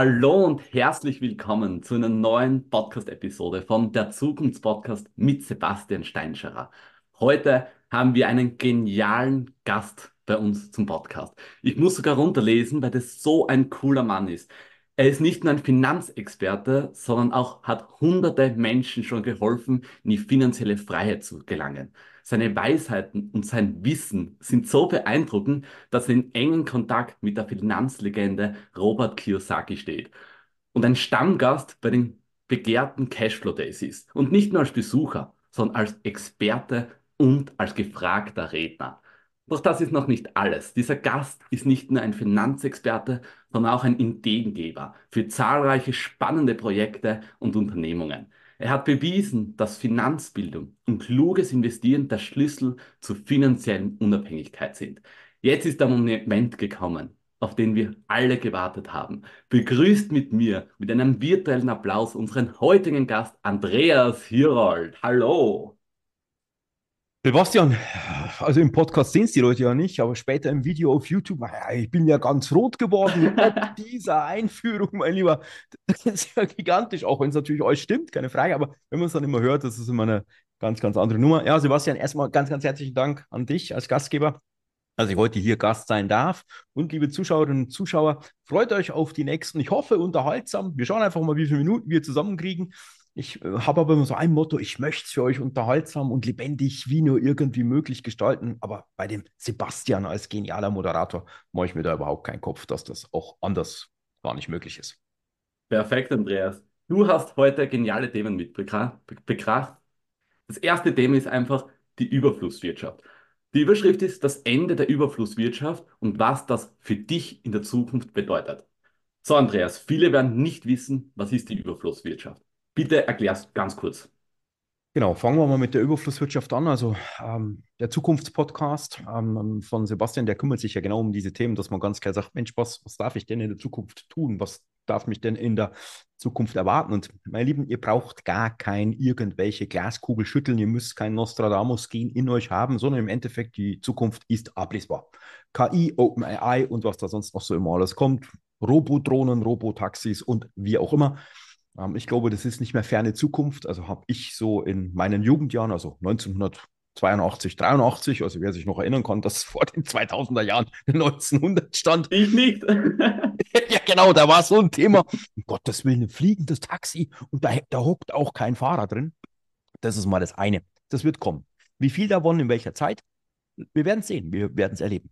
Hallo und herzlich willkommen zu einer neuen Podcast-Episode von der Zukunftspodcast mit Sebastian Steinscherer. Heute haben wir einen genialen Gast bei uns zum Podcast. Ich muss sogar runterlesen, weil das so ein cooler Mann ist. Er ist nicht nur ein Finanzexperte, sondern auch hat hunderte Menschen schon geholfen, in die finanzielle Freiheit zu gelangen. Seine Weisheiten und sein Wissen sind so beeindruckend, dass er in engen Kontakt mit der Finanzlegende Robert Kiyosaki steht und ein Stammgast bei den begehrten Cashflow Days ist. Und nicht nur als Besucher, sondern als Experte und als gefragter Redner. Doch das ist noch nicht alles. Dieser Gast ist nicht nur ein Finanzexperte, sondern auch ein Ideengeber für zahlreiche spannende Projekte und Unternehmungen. Er hat bewiesen, dass Finanzbildung und kluges Investieren der Schlüssel zur finanziellen Unabhängigkeit sind. Jetzt ist der Moment gekommen, auf den wir alle gewartet haben. Begrüßt mit mir mit einem virtuellen Applaus unseren heutigen Gast Andreas Hirold. Hallo! Sebastian, also im Podcast sehen es die Leute ja nicht, aber später im Video auf YouTube, ich bin ja ganz rot geworden mit dieser Einführung, mein Lieber. Das ist ja gigantisch, auch wenn es natürlich euch stimmt, keine Frage, aber wenn man es dann immer hört, das ist immer eine ganz, ganz andere Nummer. Ja, Sebastian, erstmal ganz, ganz herzlichen Dank an dich als Gastgeber, dass ich heute hier Gast sein darf. Und liebe Zuschauerinnen und Zuschauer, freut euch auf die nächsten, ich hoffe, unterhaltsam. Wir schauen einfach mal, wie viele Minuten wir zusammenkriegen. Ich äh, habe aber immer so ein Motto, ich möchte es für euch unterhaltsam und lebendig wie nur irgendwie möglich gestalten. Aber bei dem Sebastian als genialer Moderator mache ich mir da überhaupt keinen Kopf, dass das auch anders gar nicht möglich ist. Perfekt, Andreas. Du hast heute geniale Themen mitbekracht. Das erste Thema ist einfach die Überflusswirtschaft. Die Überschrift ist das Ende der Überflusswirtschaft und was das für dich in der Zukunft bedeutet. So, Andreas, viele werden nicht wissen, was ist die Überflusswirtschaft. Bitte erklär's ganz kurz. Genau, fangen wir mal mit der Überflusswirtschaft an. Also ähm, der Zukunftspodcast ähm, von Sebastian, der kümmert sich ja genau um diese Themen, dass man ganz klar sagt, Mensch, was, was darf ich denn in der Zukunft tun? Was darf mich denn in der Zukunft erwarten? Und meine Lieben, ihr braucht gar kein irgendwelche Glaskugel schütteln, ihr müsst kein Nostradamus gehen in euch haben, sondern im Endeffekt die Zukunft ist ablesbar. KI, OpenAI und was da sonst noch so immer alles kommt, Robodrohnen, Robotaxis und wie auch immer ähm, ich glaube, das ist nicht mehr ferne Zukunft. Also habe ich so in meinen Jugendjahren, also 1982, 83, also wer sich noch erinnern kann, dass vor den 2000er Jahren 1900 stand. Ich nicht. ja, genau, da war so ein Thema. Um Gottes Willen, ein fliegendes Taxi und da, da hockt auch kein Fahrer drin. Das ist mal das eine. Das wird kommen. Wie viel davon in welcher Zeit? Wir werden es sehen, wir werden es erleben.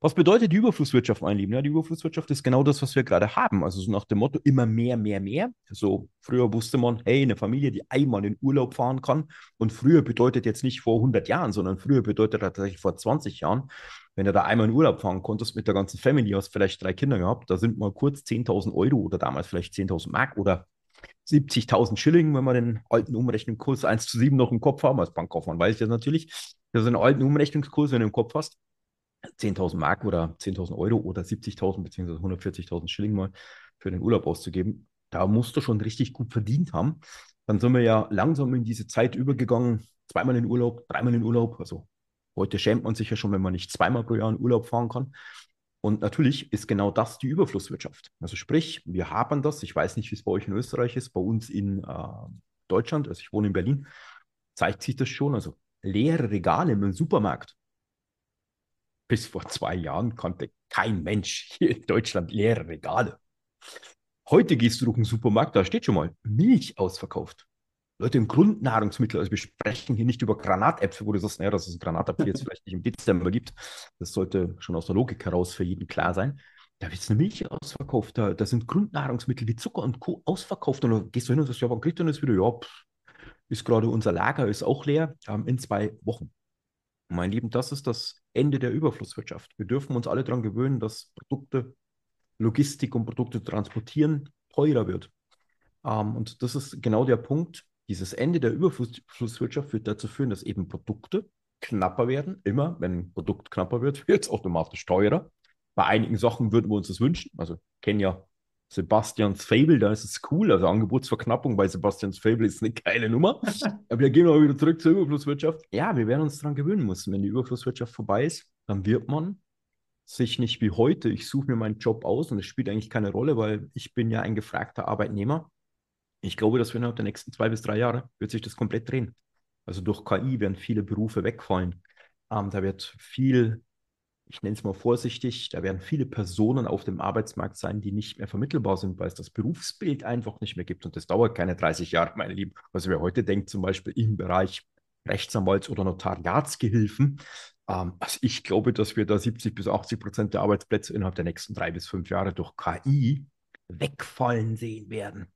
Was bedeutet die Überflusswirtschaft, mein Lieben? Ja, die Überflusswirtschaft ist genau das, was wir gerade haben. Also so nach dem Motto immer mehr, mehr, mehr. So früher wusste man, hey, eine Familie, die einmal in Urlaub fahren kann. Und früher bedeutet jetzt nicht vor 100 Jahren, sondern früher bedeutet tatsächlich vor 20 Jahren. Wenn du da einmal in Urlaub fahren konntest mit der ganzen Family, hast vielleicht drei Kinder gehabt, da sind mal kurz 10.000 Euro oder damals vielleicht 10.000 Mark oder 70.000 Schilling, wenn wir den alten Umrechnungskurs 1 zu 7 noch im Kopf haben. Als Bankkaufmann weiß ich das natürlich. Das ist ein alten Umrechnungskurs, wenn du im Kopf hast. 10.000 Mark oder 10.000 Euro oder 70.000 beziehungsweise 140.000 Schilling mal für den Urlaub auszugeben. Da musst du schon richtig gut verdient haben. Dann sind wir ja langsam in diese Zeit übergegangen. Zweimal in Urlaub, dreimal in Urlaub. Also heute schämt man sich ja schon, wenn man nicht zweimal pro Jahr in Urlaub fahren kann. Und natürlich ist genau das die Überflusswirtschaft. Also sprich, wir haben das, ich weiß nicht, wie es bei euch in Österreich ist, bei uns in äh, Deutschland, also ich wohne in Berlin, zeigt sich das schon. Also leere Regale im Supermarkt. Bis vor zwei Jahren konnte kein Mensch hier in Deutschland leere Regale. Heute gehst du durch den Supermarkt, da steht schon mal Milch ausverkauft. Leute, im Grundnahrungsmittel, also wir sprechen hier nicht über Granatäpfel, wo du sagst, naja, dass es ein Granatapfel jetzt vielleicht nicht im Dezember gibt. Das sollte schon aus der Logik heraus für jeden klar sein. Da wird es eine Milch ausverkauft, da, da, sind Grundnahrungsmittel wie Zucker und Co. ausverkauft. Und dann gehst du hin und sagst, ja, wann kriegt denn das wieder? Ja, pff, ist gerade unser Lager, ist auch leer, ähm, in zwei Wochen. Mein Lieben, das ist das Ende der Überflusswirtschaft. Wir dürfen uns alle daran gewöhnen, dass Produkte, Logistik und Produkte transportieren teurer wird. Ähm, und das ist genau der Punkt, dieses Ende der Überflusswirtschaft wird dazu führen, dass eben Produkte knapper werden. Immer, wenn ein Produkt knapper wird, wird es automatisch teurer. Bei einigen Sachen würden wir uns das wünschen. Also kennen ja Sebastians Fable, da ist es cool. Also Angebotsverknappung bei Sebastians Fable ist eine geile Nummer. Aber wir gehen mal wieder zurück zur Überflusswirtschaft. Ja, wir werden uns daran gewöhnen müssen. Wenn die Überflusswirtschaft vorbei ist, dann wird man sich nicht wie heute, ich suche mir meinen Job aus und es spielt eigentlich keine Rolle, weil ich bin ja ein gefragter Arbeitnehmer. Ich glaube, dass wir innerhalb der nächsten zwei bis drei Jahre wird sich das komplett drehen. Also durch KI werden viele Berufe wegfallen. Ähm, da wird viel, ich nenne es mal vorsichtig, da werden viele Personen auf dem Arbeitsmarkt sein, die nicht mehr vermittelbar sind, weil es das Berufsbild einfach nicht mehr gibt. Und das dauert keine 30 Jahre, meine Lieben. Also wer heute denkt, zum Beispiel im Bereich Rechtsanwalts- oder Notariatsgehilfen, ähm, also ich glaube, dass wir da 70 bis 80 Prozent der Arbeitsplätze innerhalb der nächsten drei bis fünf Jahre durch KI wegfallen sehen werden.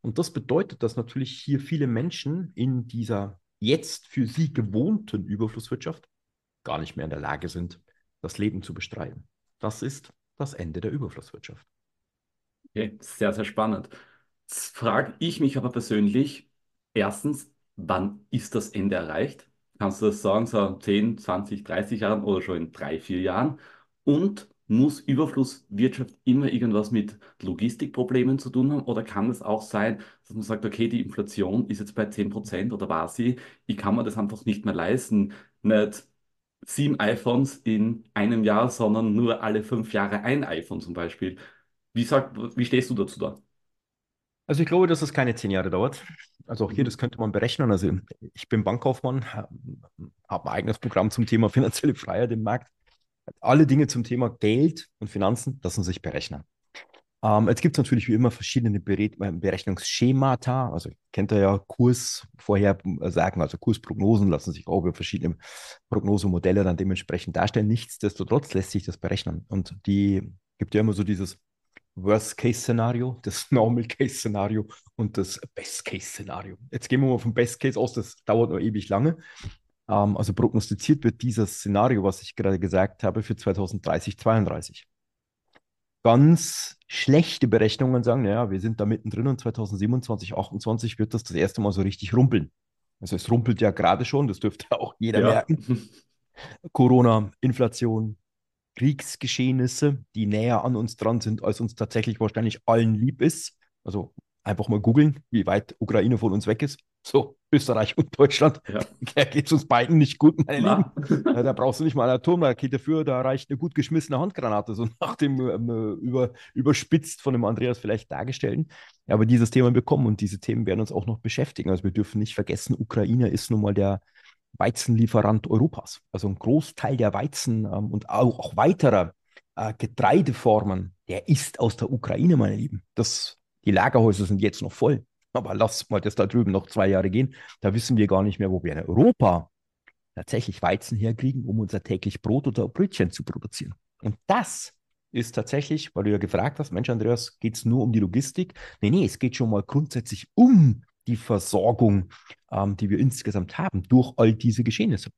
Und das bedeutet, dass natürlich hier viele Menschen in dieser jetzt für sie gewohnten Überflusswirtschaft gar nicht mehr in der Lage sind, das Leben zu bestreiten. Das ist das Ende der Überflusswirtschaft. Okay, sehr, sehr spannend. Jetzt frage ich mich aber persönlich, erstens, wann ist das Ende erreicht? Kannst du das sagen, so 10, 20, 30 Jahren oder schon in drei, vier Jahren? Und muss Überflusswirtschaft immer irgendwas mit Logistikproblemen zu tun haben? Oder kann es auch sein, dass man sagt, okay, die Inflation ist jetzt bei 10% oder war sie, ich kann mir das einfach nicht mehr leisten, nicht sieben iPhones in einem Jahr, sondern nur alle fünf Jahre ein iPhone zum Beispiel. Wie, sagt, wie stehst du dazu da? Also ich glaube, dass es keine zehn Jahre dauert. Also auch hier, Mhm. das könnte man berechnen. Also ich bin Bankkaufmann, habe ein eigenes Programm zum Thema finanzielle Freiheit im Markt. Alle Dinge zum Thema Geld und Finanzen lassen sich berechnen. Ähm, jetzt gibt es natürlich wie immer verschiedene äh, Berechnungsschemata. Also kennt ihr ja Kursvorhersagen, also Kursprognosen lassen sich auch über verschiedene Prognosemodelle dann dementsprechend darstellen. Nichtsdestotrotz lässt sich das berechnen. Und die gibt ja immer so dieses Worst-Case-Szenario, das Normal-Case-Szenario und das Best-Case-Szenario. Jetzt gehen wir mal vom Best-Case aus, das dauert noch ewig lange. Ähm, also prognostiziert wird dieses Szenario, was ich gerade gesagt habe, für 2030, 2032. Ganz schlechte Berechnungen sagen, naja, wir sind da mittendrin und 2027, 2028 wird das das erste Mal so richtig rumpeln. Also es rumpelt ja gerade schon, das dürfte auch jeder Ja. merken. Corona, Inflation, Kriegsgeschehnisse, die näher an uns dran sind, als uns tatsächlich wahrscheinlich allen lieb ist. Also einfach mal googeln, wie weit Ukraine von uns weg ist. So, Österreich und Deutschland. Ja. Da geht es uns beiden nicht gut, meine Na? Lieben. Ja, da brauchst du nicht mal eine Atomrakete für, da reicht eine gut geschmissene Handgranate, so nach dem ähm, äh, über, überspitzt von dem Andreas vielleicht dargestellten. Ja, aber dieses Thema bekommen und diese Themen werden uns auch noch beschäftigen. Also wir dürfen nicht vergessen, Ukraine ist nun mal der Weizenlieferant Europas. Also ein Großteil der Weizen ähm, und auch, auch weiterer äh, Getreideformen, der ist aus der Ukraine, meine Lieben. Das, die Lagerhäuser sind jetzt noch voll. Aber lass mal das da drüben noch zwei Jahre gehen. Da wissen wir gar nicht mehr, wo wir in Europa tatsächlich Weizen herkriegen, um unser täglich Brot oder Brötchen zu produzieren. Und das ist tatsächlich, weil du ja gefragt hast, Mensch, Andreas, geht es nur um die Logistik? Nee, nee, es geht schon mal grundsätzlich um die Versorgung, ähm, die wir insgesamt haben durch all diese Geschehnisse.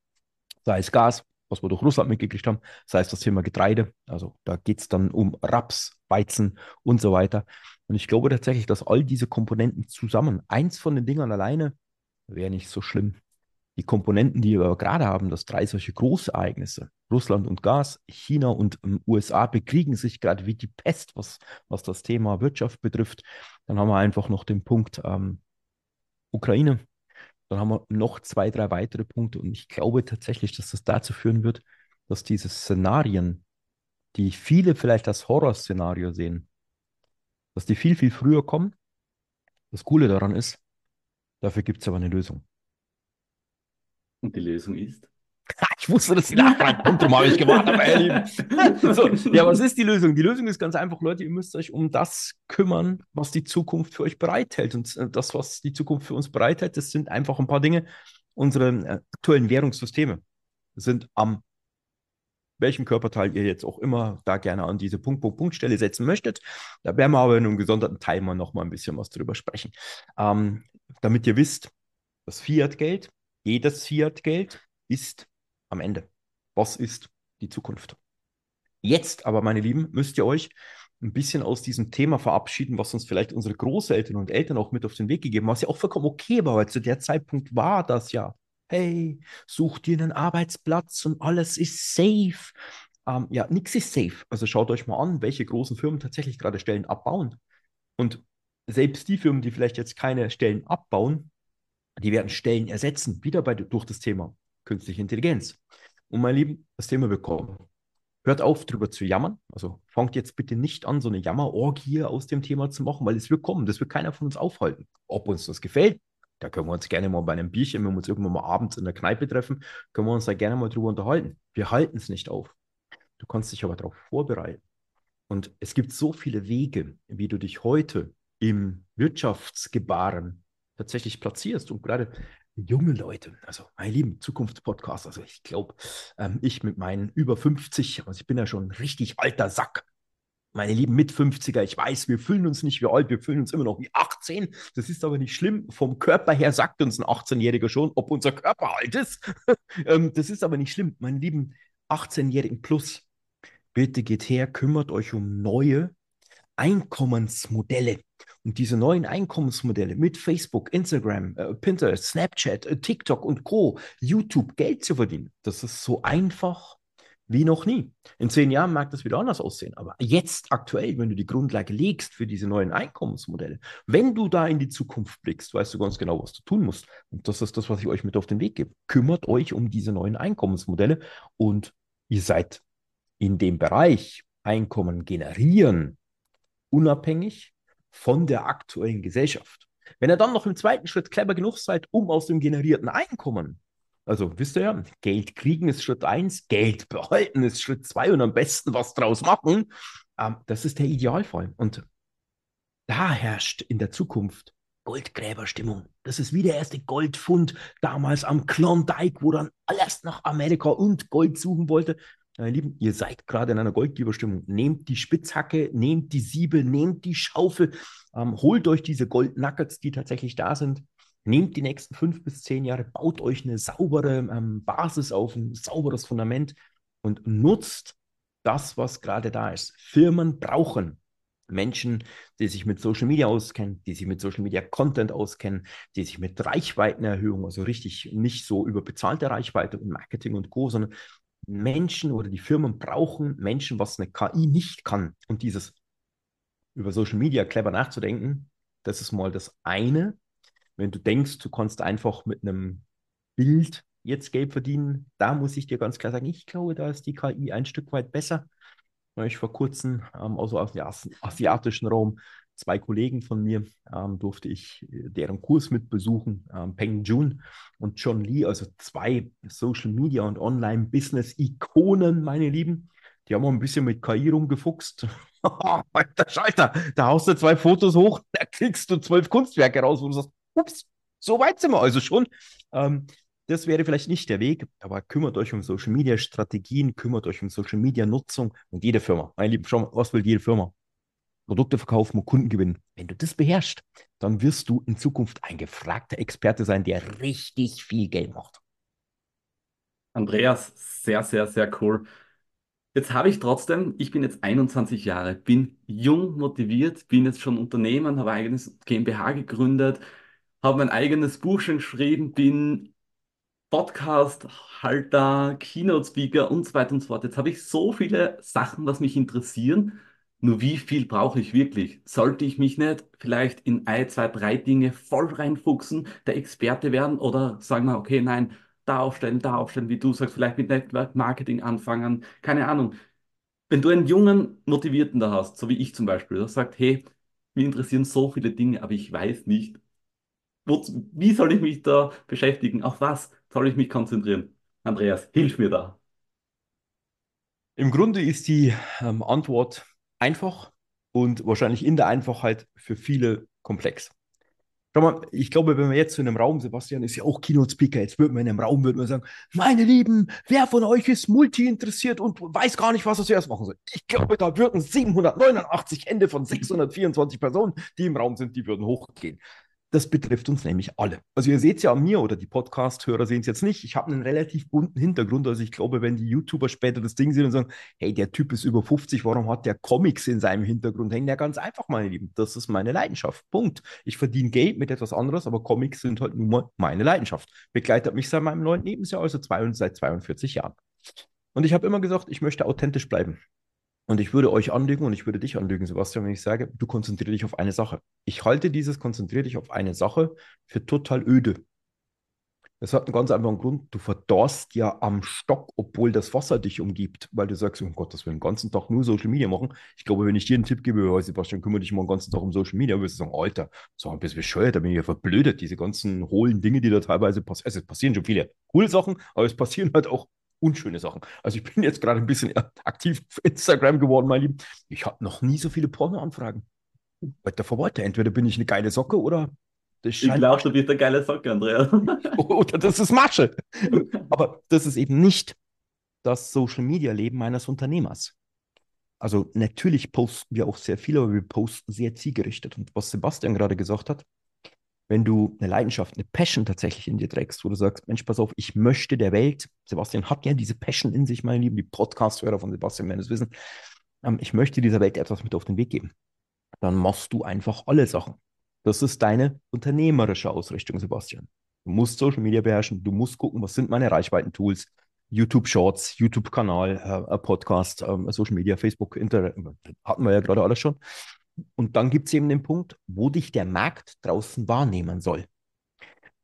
Sei es Gas, was wir durch Russland mitgekriegt haben, sei es das Thema Getreide, also da geht es dann um Raps, Weizen und so weiter. Und ich glaube tatsächlich, dass all diese Komponenten zusammen, eins von den Dingern alleine, wäre nicht so schlimm. Die Komponenten, die wir gerade haben, dass drei solche Großereignisse, Russland und Gas, China und ähm, USA bekriegen sich gerade wie die Pest, was, was das Thema Wirtschaft betrifft. Dann haben wir einfach noch den Punkt ähm, Ukraine. Dann haben wir noch zwei, drei weitere Punkte. Und ich glaube tatsächlich, dass das dazu führen wird, dass diese Szenarien, die viele vielleicht als Horrorszenario sehen, dass die viel, viel früher kommen. Das Coole daran ist, dafür gibt es aber eine Lösung. Und die Lösung ist? Ich wusste, dass die Nachfrage kommt, darum habe ich gewartet, meine. So, ja, was ist die Lösung? Die Lösung ist ganz einfach, Leute, ihr müsst euch um das kümmern, was die Zukunft für euch bereithält. Und äh, das, was die Zukunft für uns bereithält, das sind einfach ein paar Dinge. Unsere äh, aktuellen Währungssysteme sind am welchem Körperteil ihr jetzt auch immer da gerne an diese Punkt, Punkt, Punktstelle setzen möchtet. Da werden wir aber in einem gesonderten Teil mal noch mal ein bisschen was drüber sprechen. Ähm, damit ihr wisst, das Fiat-Geld, jedes Fiat-Geld ist am Ende. Was ist die Zukunft? Jetzt aber, meine Lieben, müsst ihr euch ein bisschen aus diesem Thema verabschieden, was uns vielleicht unsere Großeltern und Eltern auch mit auf den Weg gegeben haben, was ja auch vollkommen okay war, weil zu der Zeitpunkt war das ja hey, such dir einen Arbeitsplatz und alles ist safe. Ähm, ja, nichts ist safe. Also schaut euch mal an, welche großen Firmen tatsächlich gerade Stellen abbauen. Und selbst die Firmen, die vielleicht jetzt keine Stellen abbauen, die werden Stellen ersetzen, wieder bei, durch das Thema künstliche Intelligenz. Und mein Lieben, das Thema bekommen. Hört auf, drüber zu jammern. Also fangt jetzt bitte nicht an, so eine Jammerorgie aus dem Thema zu machen, weil es wird kommen. Das wird keiner von uns aufhalten. Ob uns das gefällt, da können wir uns gerne mal bei einem Bierchen, wenn wir uns irgendwann mal abends in der Kneipe treffen, können wir uns da gerne mal drüber unterhalten. Wir halten es nicht auf. Du kannst dich aber darauf vorbereiten. Und es gibt so viele Wege, wie du dich heute im Wirtschaftsgebaren tatsächlich platzierst. Und gerade junge Leute, also meine lieben Zukunftspodcasts, also ich glaube, ähm, ich mit meinen über 50, also ich bin ja schon ein richtig alter Sack. Meine lieben Mit-50er, ich weiß, wir fühlen uns nicht wie alt, wir fühlen uns immer noch wie 18. Das ist aber nicht schlimm. Vom Körper her sagt uns ein 18-Jähriger schon, ob unser Körper alt ist. Ähm, das ist aber nicht schlimm. Meine lieben 18-Jährigen plus, bitte geht her, kümmert euch um neue Einkommensmodelle. Und diese neuen Einkommensmodelle mit Facebook, Instagram, äh, Pinterest, Snapchat, äh, TikTok und Co., YouTube Geld zu verdienen, das ist so einfach wie noch nie. In zehn Jahren mag das wieder anders aussehen. Aber jetzt aktuell, wenn du die Grundlage legst für diese neuen Einkommensmodelle, wenn du da in die Zukunft blickst, weißt du ganz genau, was du tun musst. Und das ist das, was ich euch mit auf den Weg gebe. Kümmert euch um diese neuen Einkommensmodelle und ihr seid in dem Bereich Einkommen generieren unabhängig von der aktuellen Gesellschaft. Wenn ihr dann noch im zweiten Schritt clever genug seid, um aus dem generierten Einkommen, also wisst ihr ja, Geld kriegen ist Schritt eins, Geld behalten ist Schritt zwei und am besten was draus machen, ähm, das ist der Idealfall. Und da herrscht in der Zukunft Goldgräberstimmung. Das ist wie der erste Goldfund damals am Klondike, wo dann alles nach Amerika und Gold suchen wollte. Meine Lieben, ihr seid gerade in einer Goldgeberstimmung. Nehmt die Spitzhacke, nehmt die Siebel, nehmt die Schaufel, ähm, holt euch diese Goldnuggets, die tatsächlich da sind. Nehmt die nächsten fünf bis zehn Jahre, baut euch eine saubere ähm, Basis auf, ein sauberes Fundament und nutzt das, was gerade da ist. Firmen brauchen Menschen, die sich mit Social Media auskennen, die sich mit Social Media Content auskennen, die sich mit Reichweitenerhöhung, also richtig nicht so über bezahlte Reichweite und Marketing und Co., sondern Menschen oder die Firmen brauchen Menschen, was eine KI nicht kann. Und dieses über Social Media clever nachzudenken, das ist mal das eine. Wenn du denkst, du kannst einfach mit einem Bild jetzt Geld verdienen, da muss ich dir ganz klar sagen, ich glaube, da ist die KI ein Stück weit besser. Weil ich vor kurzem ähm, also aus dem asiatischen Raum zwei Kollegen von mir ähm, durfte ich äh, deren Kurs mit besuchen, ähm, Peng Jun und John Lee, also zwei Social Media und Online Business Ikonen, meine Lieben. Die haben auch ein bisschen mit KI rumgefuchst. Alter Schalter, da haust du zwei Fotos hoch, da kriegst du zwölf Kunstwerke raus, wo du sagst, ups, so weit sind wir also schon. Ähm, das wäre vielleicht nicht der Weg, aber kümmert euch um Social Media Strategien, kümmert euch um Social Media Nutzung und jede Firma. Meine Lieben, schau mal, was will jede Firma? Produkte verkaufen und Kunden gewinnen. Wenn du das beherrschst, dann wirst du in Zukunft ein gefragter Experte sein, der richtig viel Geld macht. Andreas, sehr, sehr, sehr cool. Jetzt habe ich trotzdem, ich bin jetzt 21 Jahre, bin jung, motiviert, bin jetzt schon Unternehmer, habe eigenes GmbH gegründet, habe mein eigenes Buch schon geschrieben, bin Podcast-Halter, Keynote-Speaker und so weiter und so fort. Jetzt habe ich so viele Sachen, was mich interessieren nur wie viel brauche ich wirklich? Sollte ich mich nicht vielleicht in ein, zwei, drei Dinge voll reinfuchsen, der Experte werden oder sagen wir, okay, nein, da aufstellen, da aufstellen, wie du sagst, vielleicht mit Network Marketing anfangen, keine Ahnung. Wenn du einen jungen Motivierten da hast, so wie ich zum Beispiel, der sagt, hey, mir interessieren so viele Dinge, aber ich weiß nicht, wo, wie soll ich mich da beschäftigen? Auf was soll ich mich konzentrieren? Andreas, hilf mir da. Im Grunde ist die ähm, Antwort einfach und wahrscheinlich in der Einfachheit für viele komplex. Schau mal, ich glaube, wenn wir jetzt in einem Raum, Sebastian ist ja auch Keynote-Speaker, jetzt würden wir in einem Raum, würden wir sagen, meine Lieben, wer von euch ist Multi interessiert und weiß gar nicht, was er zuerst machen soll? Ich glaube, da würden 789 Hände von 624 Personen, die im Raum sind, die würden hochgehen. Das betrifft uns nämlich alle. Also ihr seht es ja an mir oder die Podcast-Hörer sehen es jetzt nicht. Ich habe einen relativ bunten Hintergrund. Also ich glaube, wenn die YouTuber später das Ding sehen und sagen, hey, der Typ ist über 50, warum hat der Comics in seinem Hintergrund hängen? Ja, ganz einfach, meine Lieben. Das ist meine Leidenschaft. Punkt. Ich verdiene Geld mit etwas anderes, aber Comics sind halt nun mal meine Leidenschaft. Begleitet mich seit meinem neuen Lebensjahr, also zwei, seit 42 Jahren. Und ich habe immer gesagt, ich möchte authentisch bleiben. Und ich würde euch anlügen und ich würde dich anlügen, Sebastian, wenn ich sage, du konzentriere dich auf eine Sache. Ich halte dieses konzentriere dich auf eine Sache für total öde. Das hat einen ganz einfachen Grund. Du verdorst ja am Stock, obwohl das Wasser dich umgibt, weil du sagst, um Gottes Willen, den ganzen Tag nur Social Media machen. Ich glaube, wenn ich dir einen Tipp gebe, oh, Sebastian, kümmere dich mal den ganzen Tag um Social Media, wirst du sagen, Alter, so ein bisschen bescheuert, da bin ich ja verblödet. Diese ganzen hohlen Dinge, die da teilweise passieren. Also es passieren schon viele coole Sachen, aber es passieren halt auch unschöne Sachen. Also ich bin jetzt gerade ein bisschen aktiv auf Instagram geworden, mein Lieben. Ich habe noch nie so viele Porno-Anfragen. Weiter vor weiter. Entweder bin ich eine geile Socke oder das ich glaube, du bist eine geile Socke, Andrea. Oder das ist Masche. Aber das ist eben nicht das Social Media Leben eines Unternehmers. Also natürlich posten wir auch sehr viel, aber wir posten sehr zielgerichtet. Und was Sebastian gerade gesagt hat, wenn du eine Leidenschaft, eine Passion tatsächlich in dir trägst, wo du sagst, Mensch, pass auf, ich möchte der Welt, Sebastian hat ja diese Passion in sich, meine Lieben, die Podcast-Hörer von Sebastian werden es wissen, ähm, ich möchte dieser Welt etwas mit auf den Weg geben. Dann machst du einfach alle Sachen. Das ist deine unternehmerische Ausrichtung, Sebastian. Du musst Social Media beherrschen, du musst gucken, was sind meine Reichweiten-Tools, YouTube Shorts, YouTube-Kanal, äh, Podcast, äh, Social Media, Facebook, Internet, hatten wir ja gerade alles schon. Und dann gibt es eben den Punkt, wo dich der Markt draußen wahrnehmen soll.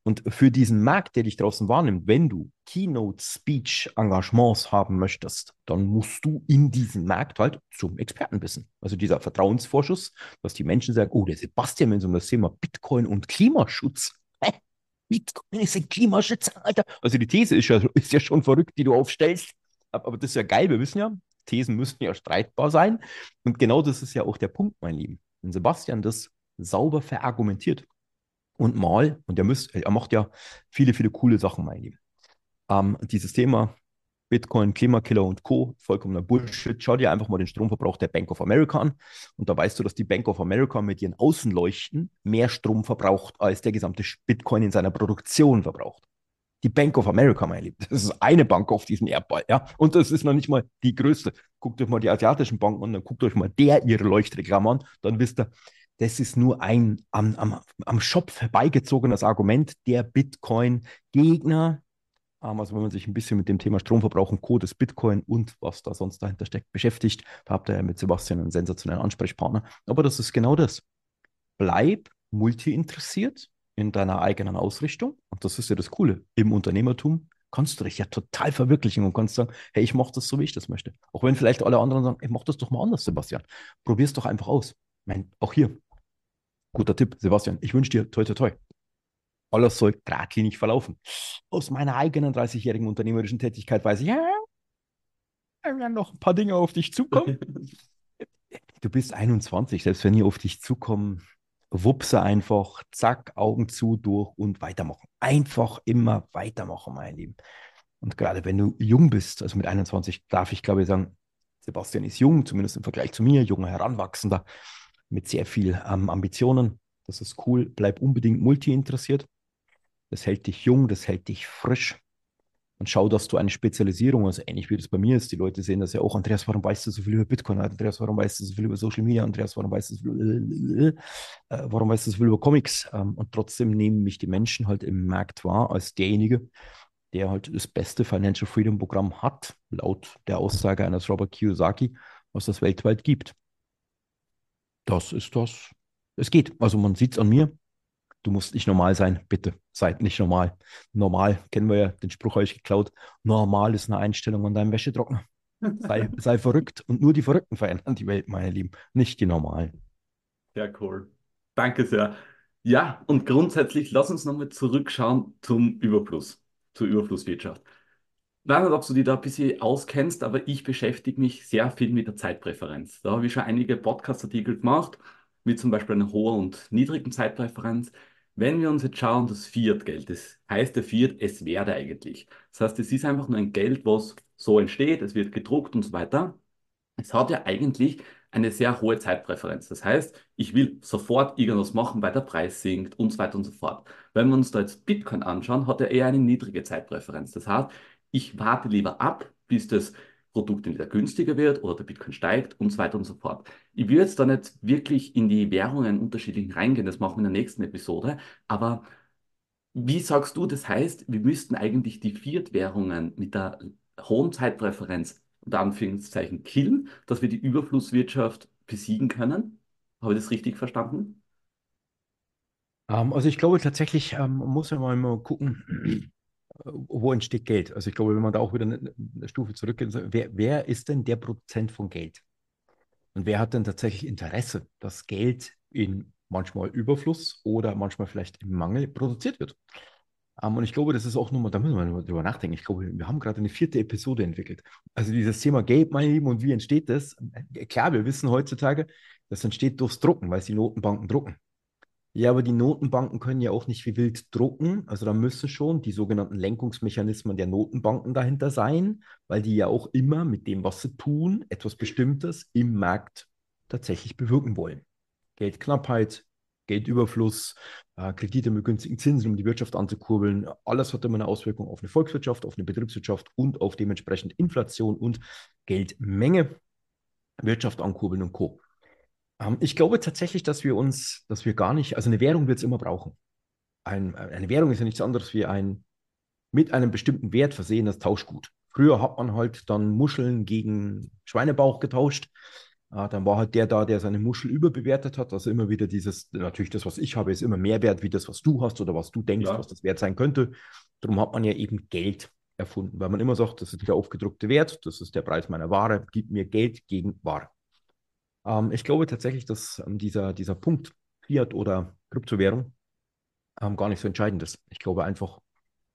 Und für diesen Markt, der dich draußen wahrnimmt, wenn du Keynote-Speech-Engagements haben möchtest, dann musst du in diesem Markt halt zum Experten wissen. Also dieser Vertrauensvorschuss, dass die Menschen sagen, oh, der Sebastian, wenn es um das Thema Bitcoin und Klimaschutz, hä? Bitcoin ist ein Klimaschützer, Alter. Also die These ist ja, ist ja schon verrückt, die du aufstellst. Aber das ist ja geil, wir wissen ja, Thesen müssen ja streitbar sein. Und genau das ist ja auch der Punkt, mein Lieben. Wenn Sebastian das sauber verargumentiert, und mal, und er, müsst, er macht ja viele, viele coole Sachen, mein Lieben. Ähm, dieses Thema Bitcoin, Klimakiller und Co. vollkommener Bullshit. Schau dir einfach mal den Stromverbrauch der Bank of America an. Und da weißt du, dass die Bank of America mit ihren Außenleuchten mehr Strom verbraucht, als der gesamte Bitcoin in seiner Produktion verbraucht. Die Bank of America, mein Lieben. Das ist eine Bank auf diesem Erdball, ja. Und das ist noch nicht mal die größte. Guckt euch mal die asiatischen Banken an, dann guckt euch mal der ihre Leuchtreklamen an, dann wisst ihr, das ist nur ein am, am, am Shop vorbeigezogenes Argument der Bitcoin-Gegner. Ähm, also wenn man sich ein bisschen mit dem Thema Stromverbrauch und Co. des Bitcoin und was da sonst dahinter steckt beschäftigt, da habt ihr ja mit Sebastian einen sensationellen Ansprechpartner. Aber das ist genau das. Bleib multi-interessiert in deiner eigenen Ausrichtung. Und das ist ja das Coole. Im Unternehmertum kannst du dich ja total verwirklichen und kannst sagen, hey, ich mache das so, wie ich das möchte. Auch wenn vielleicht alle anderen sagen, ich mach das doch mal anders, Sebastian. Probier es doch einfach aus. Ich meine, auch hier, Guter Tipp, Sebastian. Ich wünsche dir toi toi toi. Alles soll geradlinig verlaufen. Aus meiner eigenen 30-jährigen unternehmerischen Tätigkeit weiß ich, ja, werden noch ein paar Dinge auf dich zukommen. du bist 21, selbst wenn die auf dich zukommen, wupse einfach, zack, Augen zu, durch und weitermachen. Einfach immer weitermachen, mein Lieben. Und gerade wenn du jung bist, also mit 21 darf ich glaube ich sagen, Sebastian ist jung, zumindest im Vergleich zu mir, junger Heranwachsender mit sehr viel ähm, Ambitionen. Das ist cool. Bleib unbedingt multi-interessiert. Das hält dich jung, das hält dich frisch. Und schau, dass du eine Spezialisierung, also ähnlich wie das bei mir ist, die Leute sehen das ja auch. Andreas, warum weißt du so viel über Bitcoin? Andreas, warum weißt du so viel über Social Media? Andreas, warum weißt du so viel, äh, warum weißt du so viel über Comics? Ähm, und trotzdem nehmen mich die Menschen halt im Markt wahr als derjenige, der halt das beste Financial Freedom Programm hat, laut der Aussage eines Robert Kiyosaki, was es weltweit gibt das ist das. Es geht. Also man sieht es an mir. Du musst nicht normal sein, bitte. Seid nicht normal. Normal, kennen wir ja, den Spruch habe ich geklaut. Normal ist eine Einstellung an deinem Wäschetrockner. Sei, sei verrückt und nur die Verrückten verändern die Welt, meine Lieben, nicht die Normalen. Sehr cool. Danke sehr. Ja, und grundsätzlich lass uns nochmal zurückschauen zum Überfluss, zur Überflusswirtschaft weiß nicht, ob du dich da ein bisschen auskennst, aber ich beschäftige mich sehr viel mit der Zeitpräferenz. Da habe ich schon einige Podcast-Artikel gemacht, mit zum Beispiel einer hohen und niedrigen Zeitpräferenz. Wenn wir uns jetzt schauen, das Fiat-Geld, das heißt der Fiat, es werde eigentlich. Das heißt, es ist einfach nur ein Geld, was so entsteht, es wird gedruckt und so weiter. Es hat ja eigentlich eine sehr hohe Zeitpräferenz. Das heißt, ich will sofort irgendwas machen, weil der Preis sinkt und so weiter und so fort. Wenn wir uns da jetzt Bitcoin anschauen, hat er eher eine niedrige Zeitpräferenz. Das heißt, ich warte lieber ab, bis das Produkt entweder günstiger wird oder der Bitcoin steigt und so weiter und so fort. Ich will jetzt da nicht wirklich in die Währungen unterschiedlichen reingehen, das machen wir in der nächsten Episode, aber wie sagst du, das heißt, wir müssten eigentlich die Fiat-Währungen mit der hohen Zeitpräferenz unter Anführungszeichen killen, dass wir die Überflusswirtschaft besiegen können? Habe ich das richtig verstanden? Ähm, also ich glaube tatsächlich, ähm, muss man mal gucken, wo entsteht Geld? Also ich glaube, wenn man da auch wieder eine, eine Stufe zurückgeht, wer, wer ist denn der Produzent von Geld? Und wer hat denn tatsächlich Interesse, dass Geld in manchmal Überfluss oder manchmal vielleicht im Mangel produziert wird? Um, ähm, und ich glaube, das ist auch nochmal, da müssen wir mal drüber nachdenken. Ich glaube, wir haben gerade eine vierte Episode entwickelt. Also dieses Thema Geld, meine Lieben, und wie entsteht das? Äh, klar, wir wissen heutzutage, das entsteht durchs Drucken, weil es die Notenbanken drucken. Ja, aber die Notenbanken können ja auch nicht wie wild drucken. Also da müssen schon die sogenannten Lenkungsmechanismen der Notenbanken dahinter sein, weil die ja auch immer mit dem, was sie tun, etwas Bestimmtes im Markt tatsächlich bewirken wollen. Geldknappheit, Geldüberfluss, äh, Kredite mit günstigen Zinsen, um die Wirtschaft anzukurbeln. Alles hat immer eine Auswirkung auf eine Volkswirtschaft, auf eine Betriebswirtschaft und auf dementsprechend Inflation und Geldmenge, Wirtschaft ankurbeln und Co. Ähm, ich glaube tatsächlich, dass wir uns, dass wir gar nicht, also eine Währung wird es immer brauchen. Ein, eine Währung ist ja nichts anderes wie ein mit einem bestimmten Wert versehenes Tauschgut. Früher hat man halt dann Muscheln gegen Schweinebauch getauscht. Äh, dann war halt der da, der seine Muschel überbewertet hat. Also immer wieder dieses, natürlich das, was ich habe, ist immer mehr wert wie das, was du hast oder was du denkst, ja. was das wert sein könnte. Darum hat man ja eben Geld erfunden, weil man immer sagt, das ist der aufgedruckte Wert, das ist der Preis meiner Ware, gib mir Geld gegen Ware. Ähm, ich glaube tatsächlich, dass ähm, dieser, dieser Punkt Fiat oder Kryptowährung ähm, gar nicht so entscheidend ist. Ich glaube einfach,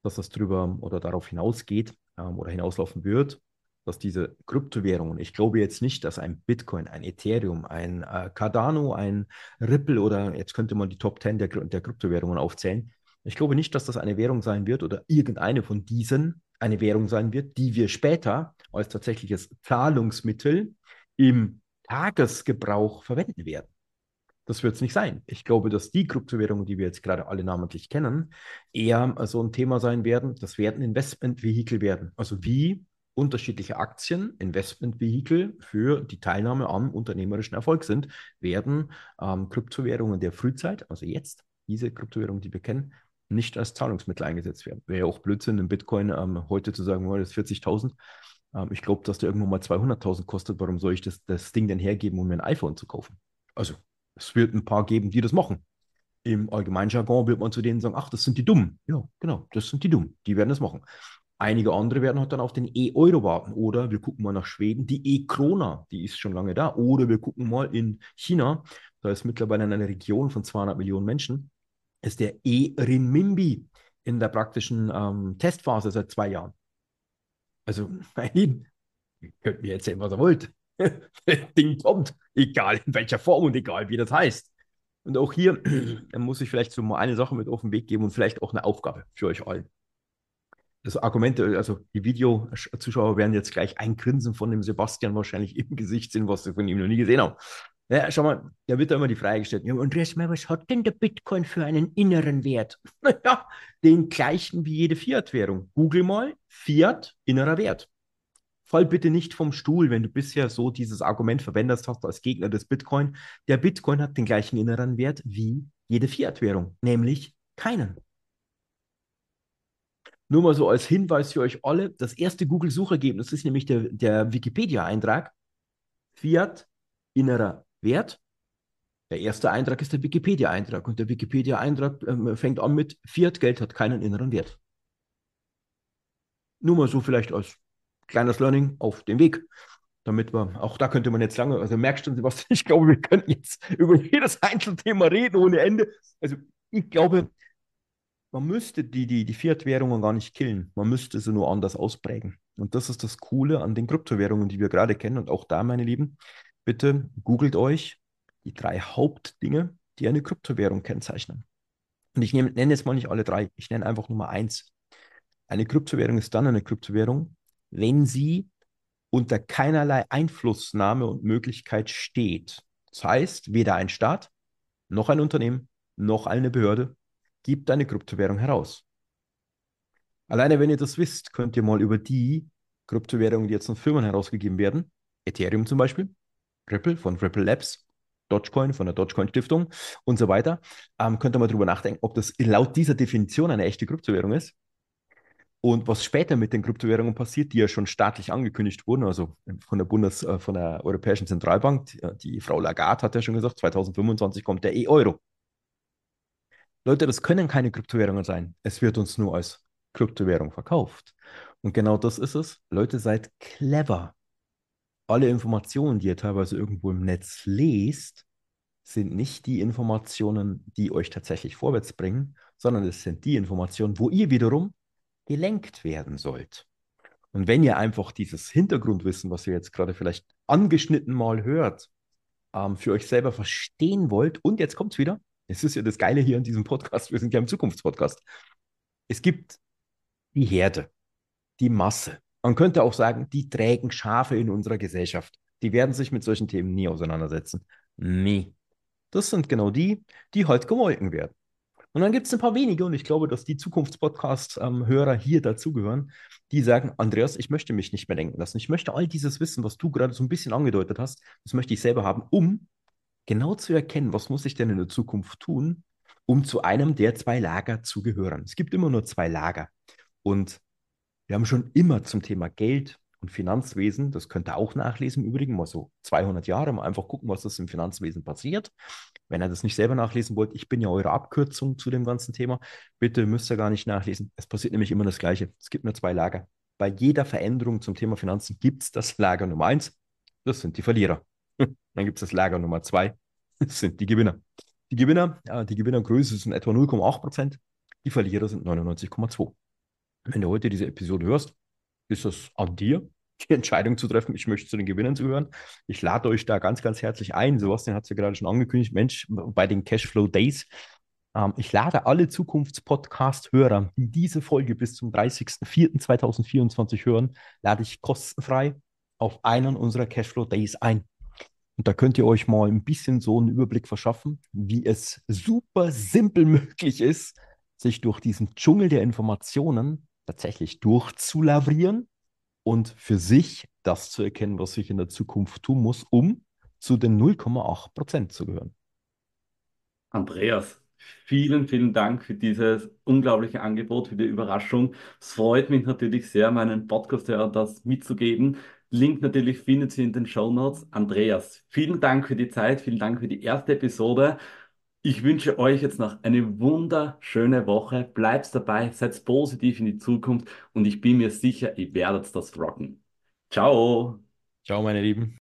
dass das drüber oder darauf hinausgeht ähm, oder hinauslaufen wird, dass diese Kryptowährungen, ich glaube jetzt nicht, dass ein Bitcoin, ein Ethereum, ein äh, Cardano, ein Ripple oder jetzt könnte man die Top 10 der, der Kryptowährungen aufzählen. Ich glaube nicht, dass das eine Währung sein wird oder irgendeine von diesen eine Währung sein wird, die wir später als tatsächliches Zahlungsmittel im Tagesgebrauch verwenden werden. Das wird es nicht sein. Ich glaube, dass die Kryptowährungen, die wir jetzt gerade alle namentlich kennen, eher so ein Thema sein werden. Das werden Investmentvehikel werden. Also wie unterschiedliche Aktien, Investmentvehikel für die Teilnahme am unternehmerischen Erfolg sind, werden ähm, Kryptowährungen der Frühzeit, also jetzt, diese Kryptowährungen, die wir kennen, nicht als Zahlungsmittel eingesetzt werden. Wäre ja auch Blödsinn, im Bitcoin ähm, heute zu sagen, oh, das ist 40.000. Ähm, ich glaube, dass der irgendwann mal 200.000 kostet. Warum soll ich das, das Ding denn hergeben, um mir ein iPhone zu kaufen? Also, es wird ein paar geben, die das machen. Im allgemeinen Jargon wird man zu denen sagen, ach, das sind die Dummen. Ja, genau, das sind die Dummen. Die werden das machen. Einige andere werden halt dann auf den E-Euro warten. Oder wir gucken mal nach Schweden, die E-Krona, die ist schon lange da. Oder wir gucken mal in China, da ist mittlerweile in einer Region von 200 Millionen Menschen, ist der E-Renminbi in der praktischen ähm, Testphase seit zwei Jahren. Also, mein könnt mir erzählen, was ihr wollt. das Ding kommt, egal in welcher Form und egal wie das heißt. Und auch hier muss ich vielleicht so mal eine Sache mit auf den Weg geben und vielleicht auch eine Aufgabe für euch allen. Das Argument, also die Videozuschauer werden jetzt gleich ein Grinsen von dem Sebastian wahrscheinlich im Gesicht sehen, was sie von ihm noch nie gesehen haben. Ja, schau mal, da wird da immer die Frage gestellt, ja, Andreas, was hat denn der Bitcoin für einen inneren Wert? Naja, den gleichen wie jede Fiat-Währung. Google mal, Fiat, innerer Wert. Fall bitte nicht vom Stuhl, wenn du bisher so dieses Argument verwendest hast als Gegner des Bitcoin. Der Bitcoin hat den gleichen inneren Wert wie jede Fiat-Währung, nämlich keinen. Nur mal so als Hinweis für euch alle, das erste Google-Suchergebnis ist nämlich der, der Wikipedia-Eintrag. Fiat, innerer Wert. Der erste Eintrag ist der Wikipedia-Eintrag und der Wikipedia-Eintrag ähm, fängt an mit Fiat-Geld hat keinen inneren Wert. Nur mal so vielleicht als kleines Learning auf dem Weg, damit wir, auch da könnte man jetzt lange, also merkst du, Sebastian, ich glaube, wir könnten jetzt über jedes Einzelthema reden ohne Ende. Also ich glaube, man müsste die, die, die Fiat-Währungen gar nicht killen. Man müsste sie nur anders ausprägen. Und das ist das Coole an den Kryptowährungen, die wir gerade kennen. Und auch da, meine Lieben, bitte googelt euch die drei Hauptdinge, die eine Kryptowährung kennzeichnen. Und ich nehme, nenne jetzt mal nicht alle drei, ich nenne einfach Nummer eins. Eine Kryptowährung ist dann eine Kryptowährung, wenn sie unter keinerlei Einflussnahme und Möglichkeit steht. Das heißt, weder ein Staat, noch ein Unternehmen, noch eine Behörde gibt eine Kryptowährung heraus. Alleine wenn ihr das wisst, könnt ihr mal über die Kryptowährungen, die jetzt von Firmen herausgegeben werden, Ethereum zum Beispiel, Ripple von Ripple Labs, Dogecoin von der Dogecoin Stiftung und so weiter, ähm, könnt ihr mal drüber nachdenken, ob das laut dieser Definition eine echte Kryptowährung ist. Und was später mit den Kryptowährungen passiert, die ja schon staatlich angekündigt wurden, also von der Bundes, äh, von der Europäischen Zentralbank, die, die Frau Lagarde hat ja schon gesagt, 2025 kommt der E-Euro. Leute, das können keine Kryptowährungen sein. Es wird uns nur als Kryptowährung verkauft. Und genau das ist es. Leute, seid clever. Alle Informationen, die ihr teilweise irgendwo im Netz lest, sind nicht die Informationen, die euch tatsächlich vorwärts bringen, sondern es sind die Informationen, wo ihr wiederum gelenkt werden sollt. Und wenn ihr einfach dieses Hintergrundwissen, was ihr jetzt gerade vielleicht angeschnitten mal hört, ähm, für euch selber verstehen wollt, und jetzt kommt es wieder, es ist ja das Geile hier in diesem Podcast, wir sind ja im Zukunftspodcast. Es gibt die Herde, die Masse. Man könnte auch sagen, die trägen Schafe in unserer Gesellschaft. Die werden sich mit solchen Themen nie auseinandersetzen. Nee. Das sind genau die, die halt gemolken werden. Und dann gibt es ein paar wenige, und ich glaube, dass die Zukunftspodcast-Hörer hier dazugehören, die sagen, Andreas, ich möchte mich nicht mehr denken lassen. Ich möchte all dieses Wissen, was du gerade so ein bisschen angedeutet hast, das möchte ich selber haben, um genau zu erkennen, was muss ich denn in der Zukunft tun, um zu einem der zwei Lager zu gehören. Es gibt immer nur zwei Lager. Und wir haben schon immer zum Thema Geld und Finanzwesen, das könnt ihr auch nachlesen im Übrigen, mal so 200 Jahre, mal einfach gucken, was das im Finanzwesen passiert. Wenn ihr das nicht selber nachlesen wollt, ich bin ja eure Abkürzung zu dem ganzen Thema. Bitte müsst ihr gar nicht nachlesen. Es passiert nämlich immer das Gleiche. Es gibt nur zwei Lager. Bei jeder Veränderung zum Thema Finanzen gibt es das Lager Nummer eins. Das sind die Verlierer. Dann gibt es das Lager Nummer zwei. Das sind die Gewinner. Die Gewinner, die Gewinnergröße sind etwa 0,8 Prozent. Die Verlierer sind 99,2. Wenn du heute diese Episode hörst, ist es an dir, die Entscheidung zu treffen, ich möchte zu den Gewinnern zuhören. Ich lade euch da ganz, ganz herzlich ein. Sebastian hat es ja gerade schon angekündigt, Mensch, bei den Cashflow Days. Ähm, ich lade alle Zukunftspodcast-Hörer, die diese Folge bis zum 30.04.2024 hören, lade ich kostenfrei auf einen unserer Cashflow Days ein. Und da könnt ihr euch mal ein bisschen so einen Überblick verschaffen, wie es super simpel möglich ist, sich durch diesen Dschungel der Informationen tatsächlich durchzulavrieren und für sich das zu erkennen, was ich in der Zukunft tun muss, um zu den 0,8 Prozent zu gehören. Andreas, vielen, vielen Dank für dieses unglaubliche Angebot, für die Überraschung. Es freut mich natürlich sehr, meinen Podcast das mitzugeben. Link natürlich findet ihr in den Show Notes. Andreas, vielen Dank für die Zeit, vielen Dank für die erste Episode. Ich wünsche euch jetzt noch eine wunderschöne Woche. Bleibt dabei, seid positiv in die Zukunft und ich bin mir sicher, ihr werdet das rocken. Ciao. Ciao, meine Lieben.